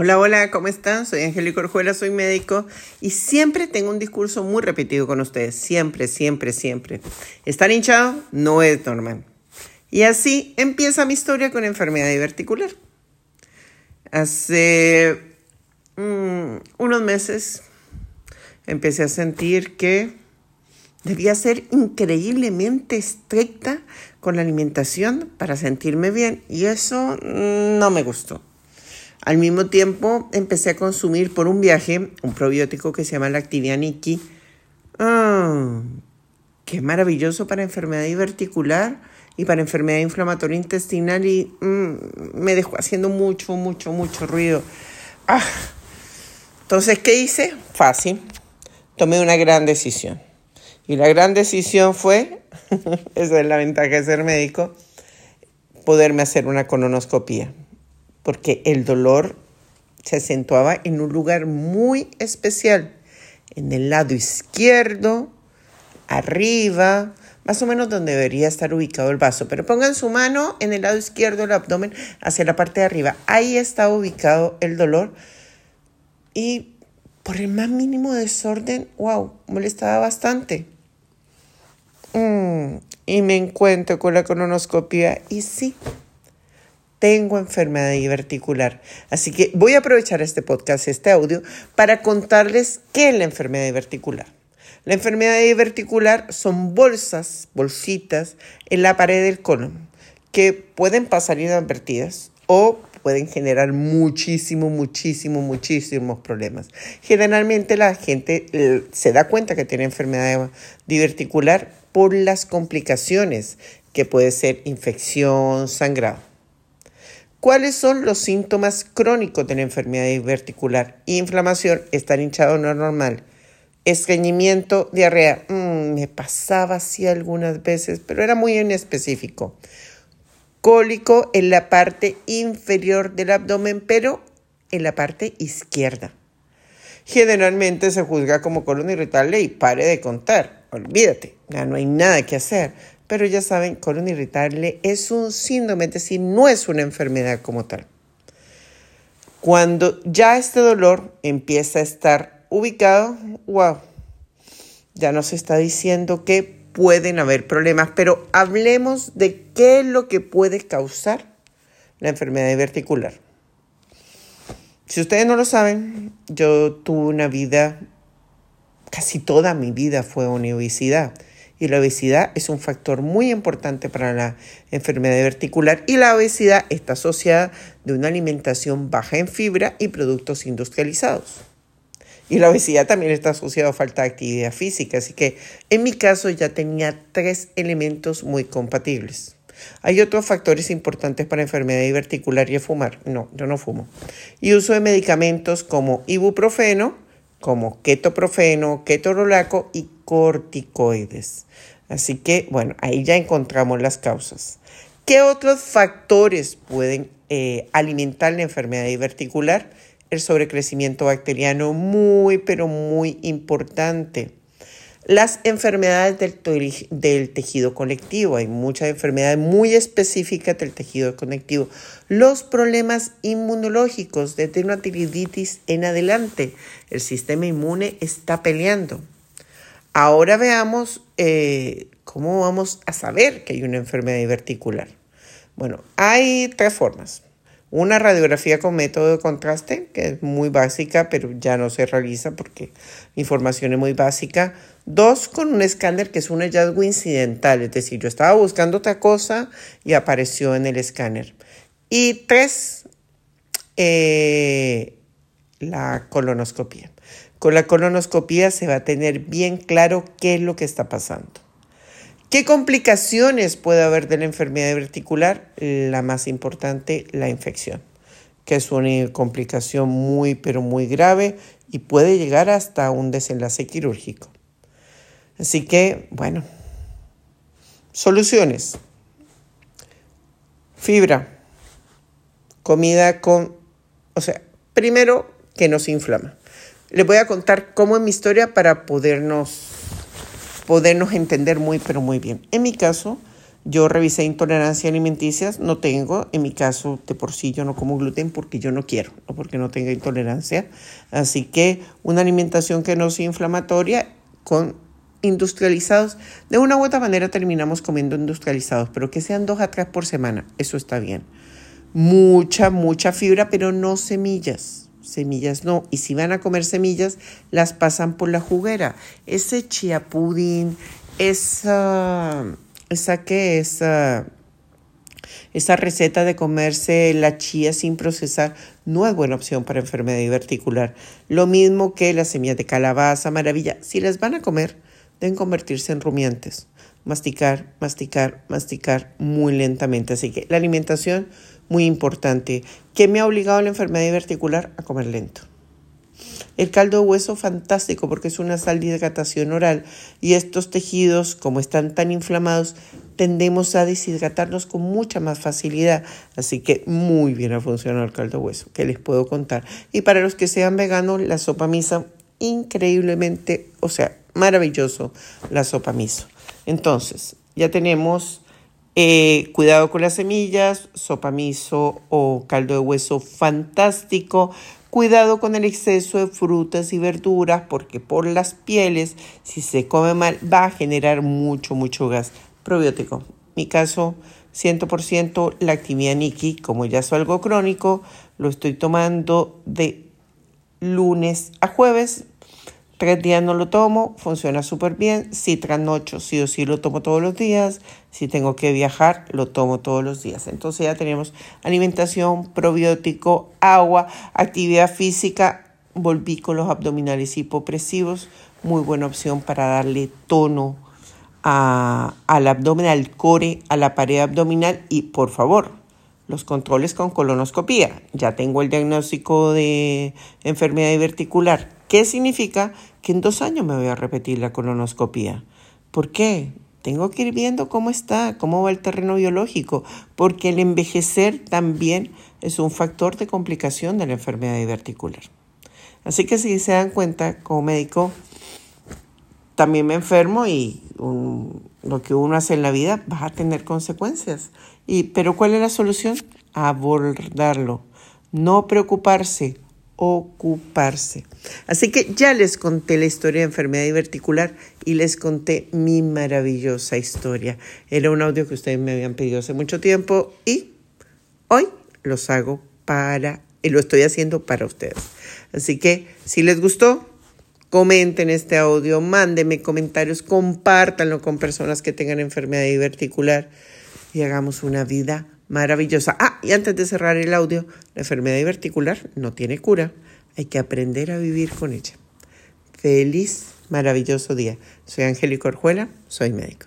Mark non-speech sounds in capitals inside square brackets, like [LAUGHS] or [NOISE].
Hola, hola, ¿cómo están? Soy Angélica Orjuela, soy médico y siempre tengo un discurso muy repetido con ustedes. Siempre, siempre, siempre. Estar hinchado no es normal. Y así empieza mi historia con enfermedad diverticular. Hace mm, unos meses empecé a sentir que debía ser increíblemente estricta con la alimentación para sentirme bien y eso no me gustó. Al mismo tiempo, empecé a consumir por un viaje un probiótico que se llama Lactivia Niki. Ah, qué maravilloso para enfermedad diverticular y para enfermedad inflamatoria intestinal y mm, me dejó haciendo mucho, mucho, mucho ruido. Ah. Entonces, ¿qué hice? Fácil. Tomé una gran decisión. Y la gran decisión fue, [LAUGHS] esa es la ventaja de ser médico, poderme hacer una colonoscopia porque el dolor se acentuaba en un lugar muy especial, en el lado izquierdo, arriba, más o menos donde debería estar ubicado el vaso. Pero pongan su mano en el lado izquierdo del abdomen hacia la parte de arriba. Ahí está ubicado el dolor. Y por el más mínimo desorden, wow, molestaba bastante. Mm, y me encuentro con la colonoscopia y sí, tengo enfermedad diverticular. Así que voy a aprovechar este podcast, este audio, para contarles qué es la enfermedad diverticular. La enfermedad diverticular son bolsas, bolsitas en la pared del colon que pueden pasar inadvertidas o pueden generar muchísimo, muchísimo, muchísimos problemas. Generalmente la gente eh, se da cuenta que tiene enfermedad diverticular por las complicaciones que puede ser infección, sangrado. ¿Cuáles son los síntomas crónicos de la enfermedad diverticular? Inflamación, estar hinchado no normal. Estreñimiento, diarrea. Mm, me pasaba así algunas veces, pero era muy inespecífico. Cólico en la parte inferior del abdomen, pero en la parte izquierda. Generalmente se juzga como colon irritable y pare de contar. Olvídate, ya no hay nada que hacer pero ya saben, colon irritable es un síndrome, es decir, no es una enfermedad como tal. Cuando ya este dolor empieza a estar ubicado, wow, ya nos está diciendo que pueden haber problemas, pero hablemos de qué es lo que puede causar la enfermedad diverticular. Si ustedes no lo saben, yo tuve una vida, casi toda mi vida fue una obesidad y la obesidad es un factor muy importante para la enfermedad verticular y la obesidad está asociada de una alimentación baja en fibra y productos industrializados. Y la obesidad también está asociada a falta de actividad física, así que en mi caso ya tenía tres elementos muy compatibles. Hay otros factores importantes para enfermedad diverticular y fumar. No, yo no fumo. Y uso de medicamentos como ibuprofeno, como ketoprofeno, ketorolaco y corticoides. Así que, bueno, ahí ya encontramos las causas. ¿Qué otros factores pueden eh, alimentar la enfermedad diverticular? El sobrecrecimiento bacteriano, muy, pero muy importante. Las enfermedades del, tejido conectivo, hay muchas enfermedades muy específicas del tejido conectivo. Los problemas inmunológicos, desde una tiroiditis en adelante, el sistema inmune está peleando. Ahora veamos eh, cómo vamos a saber que hay una enfermedad diverticular. Bueno, hay tres formas. Una radiografía con método de contraste, que es muy básica, pero ya no se realiza porque la información es muy básica. Dos, con un escáner que es un hallazgo incidental, es decir, yo estaba buscando otra cosa y apareció en el escáner. Y tres, eh, la colonoscopia. Con la colonoscopia se va a tener bien claro qué es lo que está pasando. ¿Qué complicaciones puede haber de la enfermedad verticular? La más importante, la infección, que es una complicación muy, pero muy grave y puede llegar hasta un desenlace quirúrgico. Así que, bueno, soluciones. Fibra, comida con, o sea, primero que nos inflama. Les voy a contar cómo es mi historia para podernos podernos entender muy, pero muy bien. En mi caso, Yo revisé intolerancia alimenticia, no tengo, en mi caso de por sí yo no como gluten porque yo no quiero, no porque no tenga intolerancia. Así que una alimentación que no sea inflamatoria con industrializados, de una u otra manera terminamos comiendo industrializados, pero que sean dos a tres por semana, eso está bien. Mucha, mucha fibra, pero no semillas. Semillas no. Y si van a comer semillas, las pasan por la juguera. Ese chia pudding, esa, esa esa receta de comerse la chía sin procesar no es buena opción para enfermedad diverticular. Lo mismo que las semillas de calabaza, maravilla. Si las van a comer, deben convertirse en rumiantes. Masticar, masticar, masticar muy lentamente. Así que la alimentación, muy importante. ¿Qué me ha obligado a la enfermedad diverticular? A comer lento. El caldo de hueso fantástico porque es una sal de hidratación oral y estos tejidos, como están tan inflamados, tendemos a deshidratarnos con mucha más facilidad. Así que muy bien ha funcionado el caldo de hueso, que les puedo contar. Y para los que sean veganos, la sopa misa, increíblemente, o sea, maravilloso la sopa miso. Entonces, ya tenemos eh, cuidado con las semillas, sopa miso o caldo de hueso fantástico. Cuidado con el exceso de frutas y verduras porque por las pieles, si se come mal, va a generar mucho, mucho gas. Probiótico. Mi caso, 100% la actividad Niki, como ya es algo crónico, lo estoy tomando de lunes a jueves Tres días no lo tomo, funciona súper bien. Citranocho sí o sí lo tomo todos los días. Si tengo que viajar, lo tomo todos los días. Entonces ya tenemos alimentación, probiótico, agua, actividad física. Volví con los abdominales hipopresivos. Muy buena opción para darle tono al abdomen, al core, a la pared abdominal. Y por favor, los controles con colonoscopía. Ya tengo el diagnóstico de enfermedad diverticular. ¿Qué significa? Que en dos años me voy a repetir la colonoscopía. ¿Por qué? Tengo que ir viendo cómo está, cómo va el terreno biológico, porque el envejecer también es un factor de complicación de la enfermedad diverticular. Así que si se dan cuenta, como médico, también me enfermo y lo que uno hace en la vida va a tener consecuencias. Y, pero ¿cuál es la solución? Abordarlo, no preocuparse, ocuparse. Así que ya les conté la historia de enfermedad diverticular y les conté mi maravillosa historia. Era un audio que ustedes me habían pedido hace mucho tiempo y hoy los hago para, y lo estoy haciendo para ustedes. Así que si les gustó, Comenten este audio, mándenme comentarios, compártanlo con personas que tengan enfermedad diverticular y hagamos una vida maravillosa. Ah, y antes de cerrar el audio, la enfermedad diverticular no tiene cura, hay que aprender a vivir con ella. Feliz, maravilloso día. Soy Angélica Orjuela, soy médico.